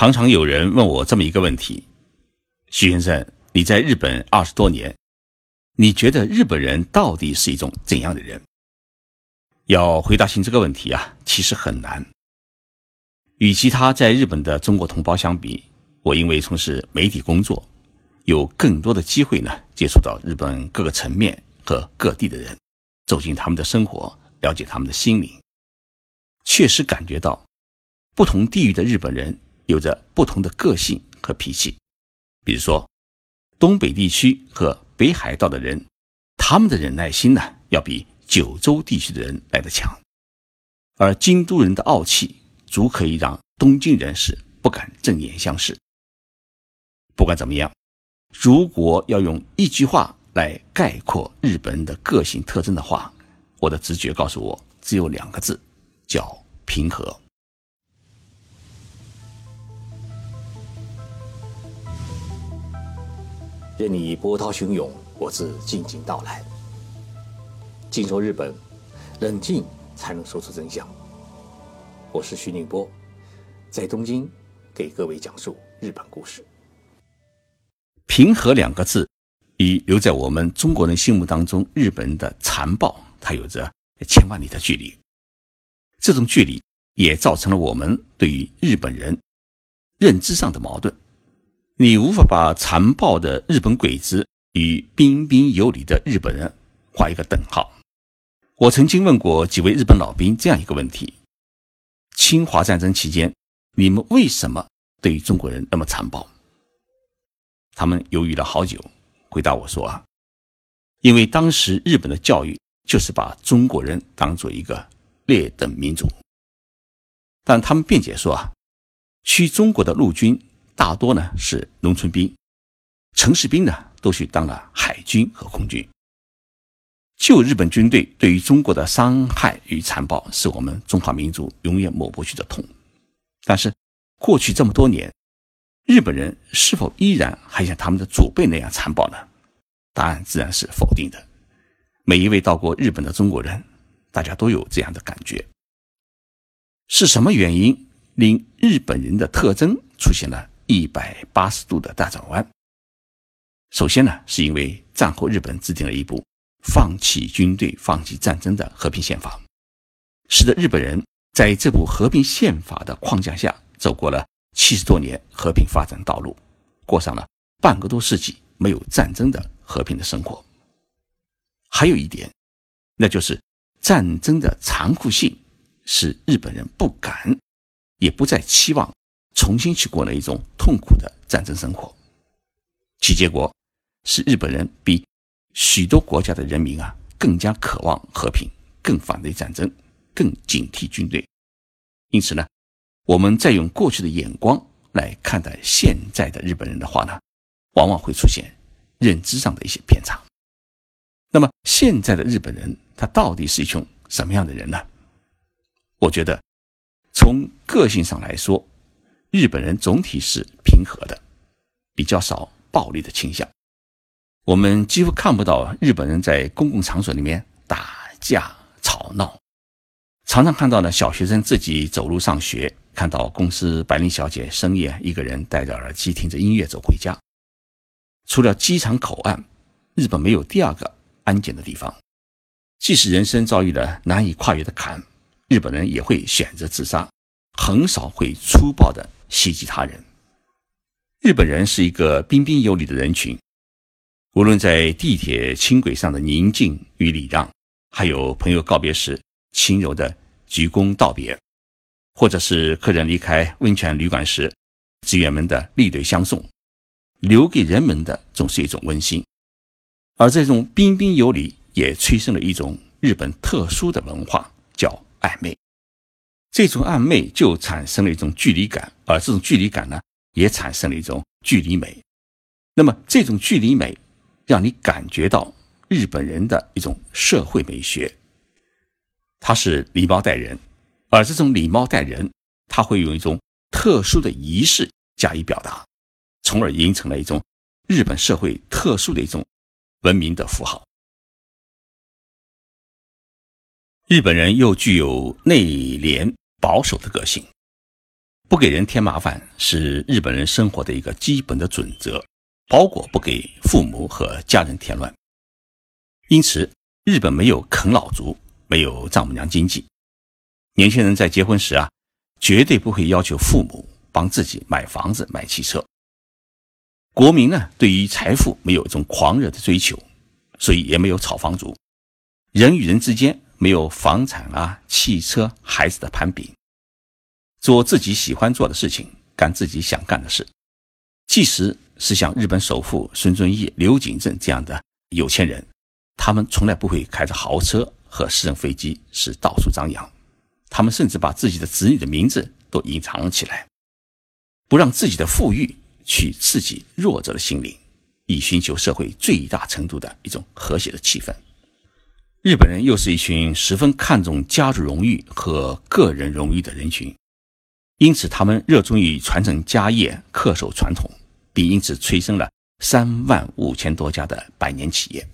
常常有人问我这么一个问题：徐先生，你在日本二十多年，你觉得日本人到底是一种怎样的人？要回答清这个问题啊，其实很难。与其他在日本的中国同胞相比，我因为从事媒体工作，有更多的机会呢，接触到日本各个层面和各地的人，走进他们的生活，了解他们的心灵，确实感觉到不同地域的日本人。有着不同的个性和脾气，比如说，东北地区和北海道的人，他们的忍耐心呢，要比九州地区的人来得强，而京都人的傲气，足可以让东京人士不敢正眼相视。不管怎么样，如果要用一句话来概括日本人的个性特征的话，我的直觉告诉我，只有两个字，叫平和。任你波涛汹涌，我自静静到来。静说日本，冷静才能说出真相。我是徐宁波，在东京给各位讲述日本故事。平和两个字，与留在我们中国人心目当中日本人的残暴，它有着千万里的距离。这种距离也造成了我们对于日本人认知上的矛盾。你无法把残暴的日本鬼子与彬彬有礼的日本人画一个等号。我曾经问过几位日本老兵这样一个问题：侵华战争期间，你们为什么对于中国人那么残暴？他们犹豫了好久，回答我说：“啊，因为当时日本的教育就是把中国人当做一个劣等民族。”但他们辩解说：“啊，去中国的陆军。”大多呢是农村兵，城市兵呢都去当了海军和空军。旧日本军队对于中国的伤害与残暴，是我们中华民族永远抹不去的痛。但是过去这么多年，日本人是否依然还像他们的祖辈那样残暴呢？答案自然是否定的。每一位到过日本的中国人，大家都有这样的感觉。是什么原因令日本人的特征出现了？一百八十度的大转弯。首先呢，是因为战后日本制定了一部放弃军队、放弃战争的和平宪法，使得日本人在这部和平宪法的框架下走过了七十多年和平发展道路，过上了半个多世纪没有战争的和平的生活。还有一点，那就是战争的残酷性使日本人不敢，也不再期望。重新去过了一种痛苦的战争生活，其结果是日本人比许多国家的人民啊更加渴望和平，更反对战争，更警惕军队。因此呢，我们再用过去的眼光来看待现在的日本人的话呢，往往会出现认知上的一些偏差。那么，现在的日本人他到底是一群什么样的人呢？我觉得，从个性上来说。日本人总体是平和的，比较少暴力的倾向。我们几乎看不到日本人在公共场所里面打架吵闹，常常看到呢小学生自己走路上学，看到公司白领小姐深夜一个人戴着耳机听着音乐走回家。除了机场口岸，日本没有第二个安检的地方。即使人生遭遇了难以跨越的坎，日本人也会选择自杀，很少会粗暴的。袭击他人。日本人是一个彬彬有礼的人群，无论在地铁轻轨上的宁静与礼让，还有朋友告别时轻柔的鞠躬道别，或者是客人离开温泉旅馆时职员们的立队相送，留给人们的总是一种温馨。而这种彬彬有礼，也催生了一种日本特殊的文化，叫暧昧。这种暧昧就产生了一种距离感，而这种距离感呢，也产生了一种距离美。那么，这种距离美，让你感觉到日本人的一种社会美学。他是礼貌待人，而这种礼貌待人，他会用一种特殊的仪式加以表达，从而形成了一种日本社会特殊的一种文明的符号。日本人又具有内敛保守的个性，不给人添麻烦是日本人生活的一个基本的准则，包括不给父母和家人添乱。因此，日本没有啃老族，没有丈母娘经济。年轻人在结婚时啊，绝对不会要求父母帮自己买房子、买汽车。国民呢，对于财富没有一种狂热的追求，所以也没有炒房族。人与人之间没有房产啊、汽车、孩子的攀比。做自己喜欢做的事情，干自己想干的事。即使是像日本首富孙正义、刘景正这样的有钱人，他们从来不会开着豪车和私人飞机是到处张扬。他们甚至把自己的子女的名字都隐藏了起来，不让自己的富裕去刺激弱者的心灵，以寻求社会最大程度的一种和谐的气氛。日本人又是一群十分看重家族荣誉和个人荣誉的人群。因此，他们热衷于传承家业、恪守传统，并因此催生了三万五千多家的百年企业。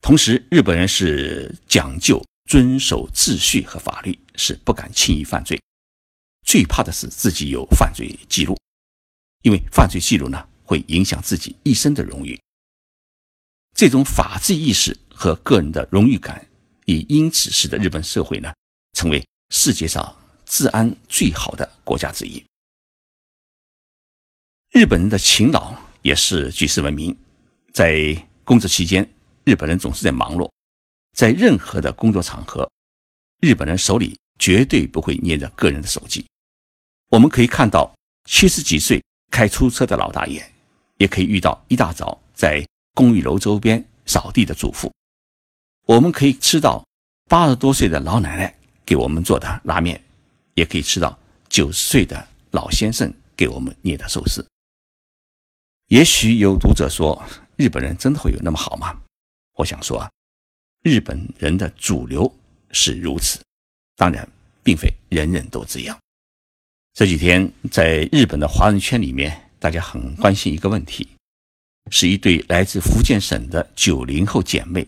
同时，日本人是讲究遵守秩序和法律，是不敢轻易犯罪，最怕的是自己有犯罪记录，因为犯罪记录呢会影响自己一生的荣誉。这种法治意识和个人的荣誉感，也因此使得日本社会呢成为世界上。治安最好的国家之一。日本人的勤劳也是举世闻名。在工作期间，日本人总是在忙碌。在任何的工作场合，日本人手里绝对不会捏着个人的手机。我们可以看到七十几岁开出租车的老大爷，也可以遇到一大早在公寓楼周边扫地的主妇。我们可以吃到八十多岁的老奶奶给我们做的拉面。也可以吃到九十岁的老先生给我们捏的寿司。也许有读者说，日本人真的会有那么好吗？我想说啊，日本人的主流是如此，当然，并非人人都这样。这几天在日本的华人圈里面，大家很关心一个问题，是一对来自福建省的九零后姐妹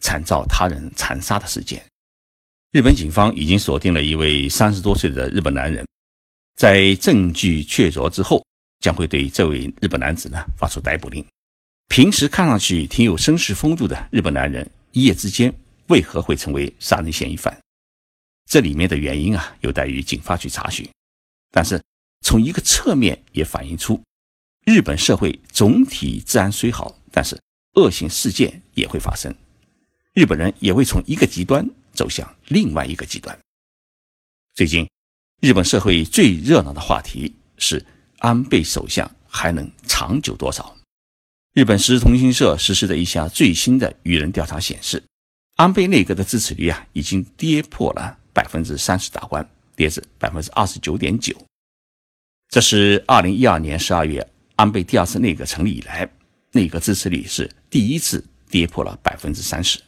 惨遭他人残杀的事件。日本警方已经锁定了一位三十多岁的日本男人，在证据确凿之后，将会对这位日本男子呢发出逮捕令。平时看上去挺有绅士风度的日本男人，一夜之间为何会成为杀人嫌疑犯？这里面的原因啊，有待于警方去查询。但是从一个侧面也反映出，日本社会总体治安虽好，但是恶性事件也会发生，日本人也会从一个极端。走向另外一个极端。最近，日本社会最热闹的话题是安倍首相还能长久多少？日本时事通讯社实施的一项最新的舆论调查显示，安倍内阁的支持率啊已经跌破了百分之三十大关，跌至百分之二十九点九。这是二零一二年十二月安倍第二次内阁成立以来，内阁支持率是第一次跌破了百分之三十。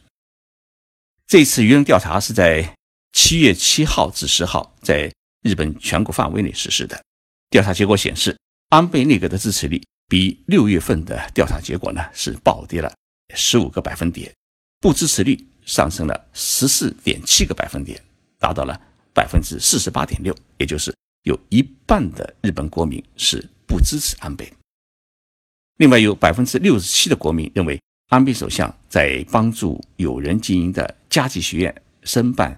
这次舆论调查是在七月七号至十号在日本全国范围内实施的。调查结果显示，安倍内阁的支持率比六月份的调查结果呢是暴跌了十五个百分点，不支持率上升了十四点七个百分点，达到了百分之四十八点六，也就是有一半的日本国民是不支持安倍。另外有百分之六十七的国民认为。安倍首相在帮助有人经营的加计学院申办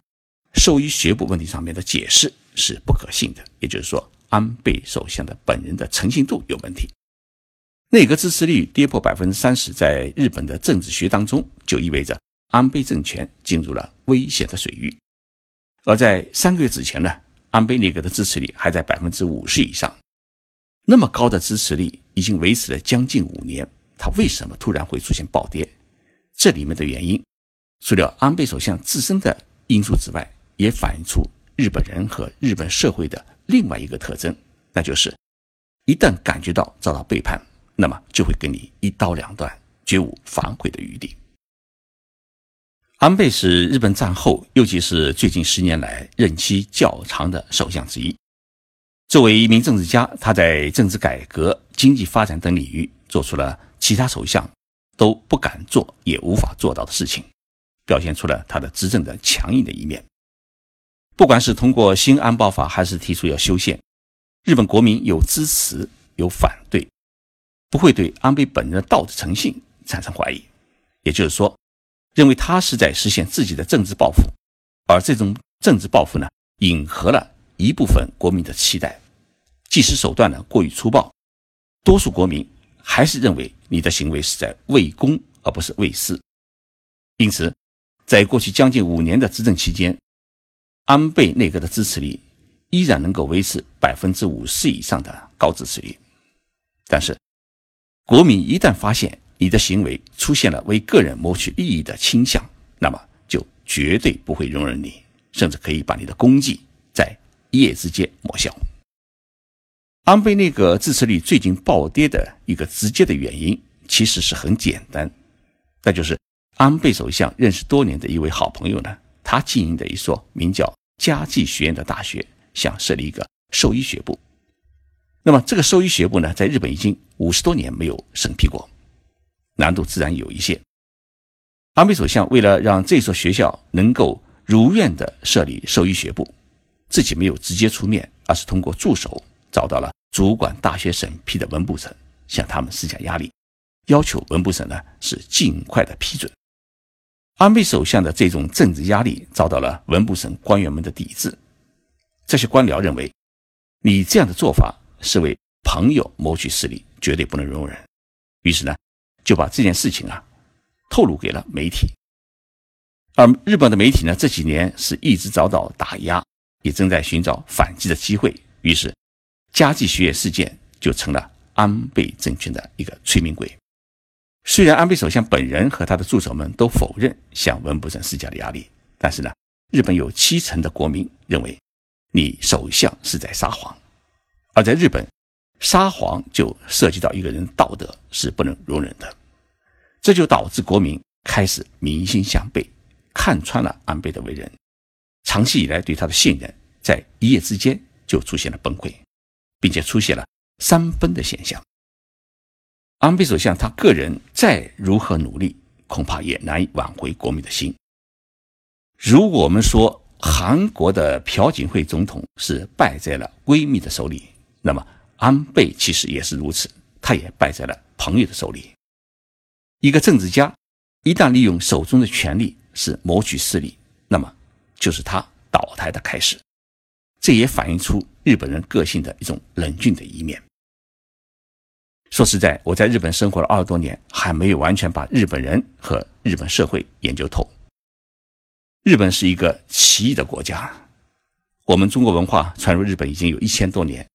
兽医学部问题上面的解释是不可信的，也就是说，安倍首相的本人的诚信度有问题。内阁支持率跌破百分之三十，在日本的政治学当中就意味着安倍政权进入了危险的水域。而在三个月之前呢，安倍内阁的支持率还在百分之五十以上，那么高的支持率已经维持了将近五年。他为什么突然会出现暴跌？这里面的原因，除了安倍首相自身的因素之外，也反映出日本人和日本社会的另外一个特征，那就是一旦感觉到遭到背叛，那么就会跟你一刀两断，绝无反悔的余地。安倍是日本战后，尤其是最近十年来任期较长的首相之一。作为一名政治家，他在政治改革、经济发展等领域做出了。其他首相都不敢做也无法做到的事情，表现出了他的执政的强硬的一面。不管是通过新安保法，还是提出要修宪，日本国民有支持有反对，不会对安倍本人的道德诚信产生怀疑。也就是说，认为他是在实现自己的政治抱负，而这种政治抱负呢，迎合了一部分国民的期待，即使手段呢过于粗暴，多数国民还是认为你的行为是在为公而不是为私。因此，在过去将近五年的执政期间，安倍内阁的支持率。依然能够维持百分之五十以上的高支持率，但是国民一旦发现你的行为出现了为个人谋取利益的倾向，那么就绝对不会容忍你，甚至可以把你的功绩一夜之间抹消。安倍那个支持率最近暴跌的一个直接的原因，其实是很简单，那就是安倍首相认识多年的一位好朋友呢，他经营的一所名叫家计学院的大学。想设立一个兽医学部，那么这个兽医学部呢，在日本已经五十多年没有审批过，难度自然有一些。安倍首相为了让这所学校能够如愿的设立兽医学部，自己没有直接出面，而是通过助手找到了主管大学审批的文部省，向他们施加压力，要求文部省呢是尽快的批准。安倍首相的这种政治压力遭到了文部省官员们的抵制。这些官僚认为，你这样的做法是为朋友谋取私利，绝对不能容忍。于是呢，就把这件事情啊透露给了媒体。而日本的媒体呢，这几年是一直遭到打压，也正在寻找反击的机会。于是，家计学业事件就成了安倍政权的一个催命鬼。虽然安倍首相本人和他的助手们都否认向文部省施加的压力，但是呢，日本有七成的国民认为。你首相是在撒谎，而在日本，撒谎就涉及到一个人道德是不能容忍的，这就导致国民开始民心向背，看穿了安倍的为人，长期以来对他的信任在一夜之间就出现了崩溃，并且出现了三分的现象。安倍首相他个人再如何努力，恐怕也难以挽回国民的心。如果我们说，韩国的朴槿惠总统是败在了闺蜜的手里，那么安倍其实也是如此，他也败在了朋友的手里。一个政治家一旦利用手中的权力是谋取私利，那么就是他倒台的开始。这也反映出日本人个性的一种冷峻的一面。说实在，我在日本生活了二十多年，还没有完全把日本人和日本社会研究透。日本是一个奇异的国家，我们中国文化传入日本已经有一千多年，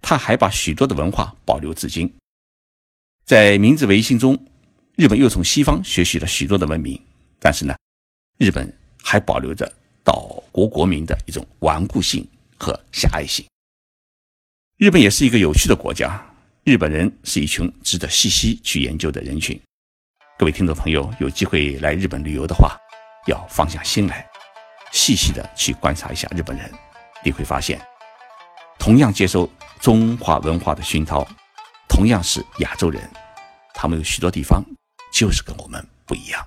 他还把许多的文化保留至今。在明治维新中，日本又从西方学习了许多的文明，但是呢，日本还保留着岛国国民的一种顽固性和狭隘性。日本也是一个有趣的国家，日本人是一群值得细细去研究的人群。各位听众朋友，有机会来日本旅游的话。要放下心来，细细的去观察一下日本人，你会发现，同样接受中华文化的熏陶，同样是亚洲人，他们有许多地方就是跟我们不一样。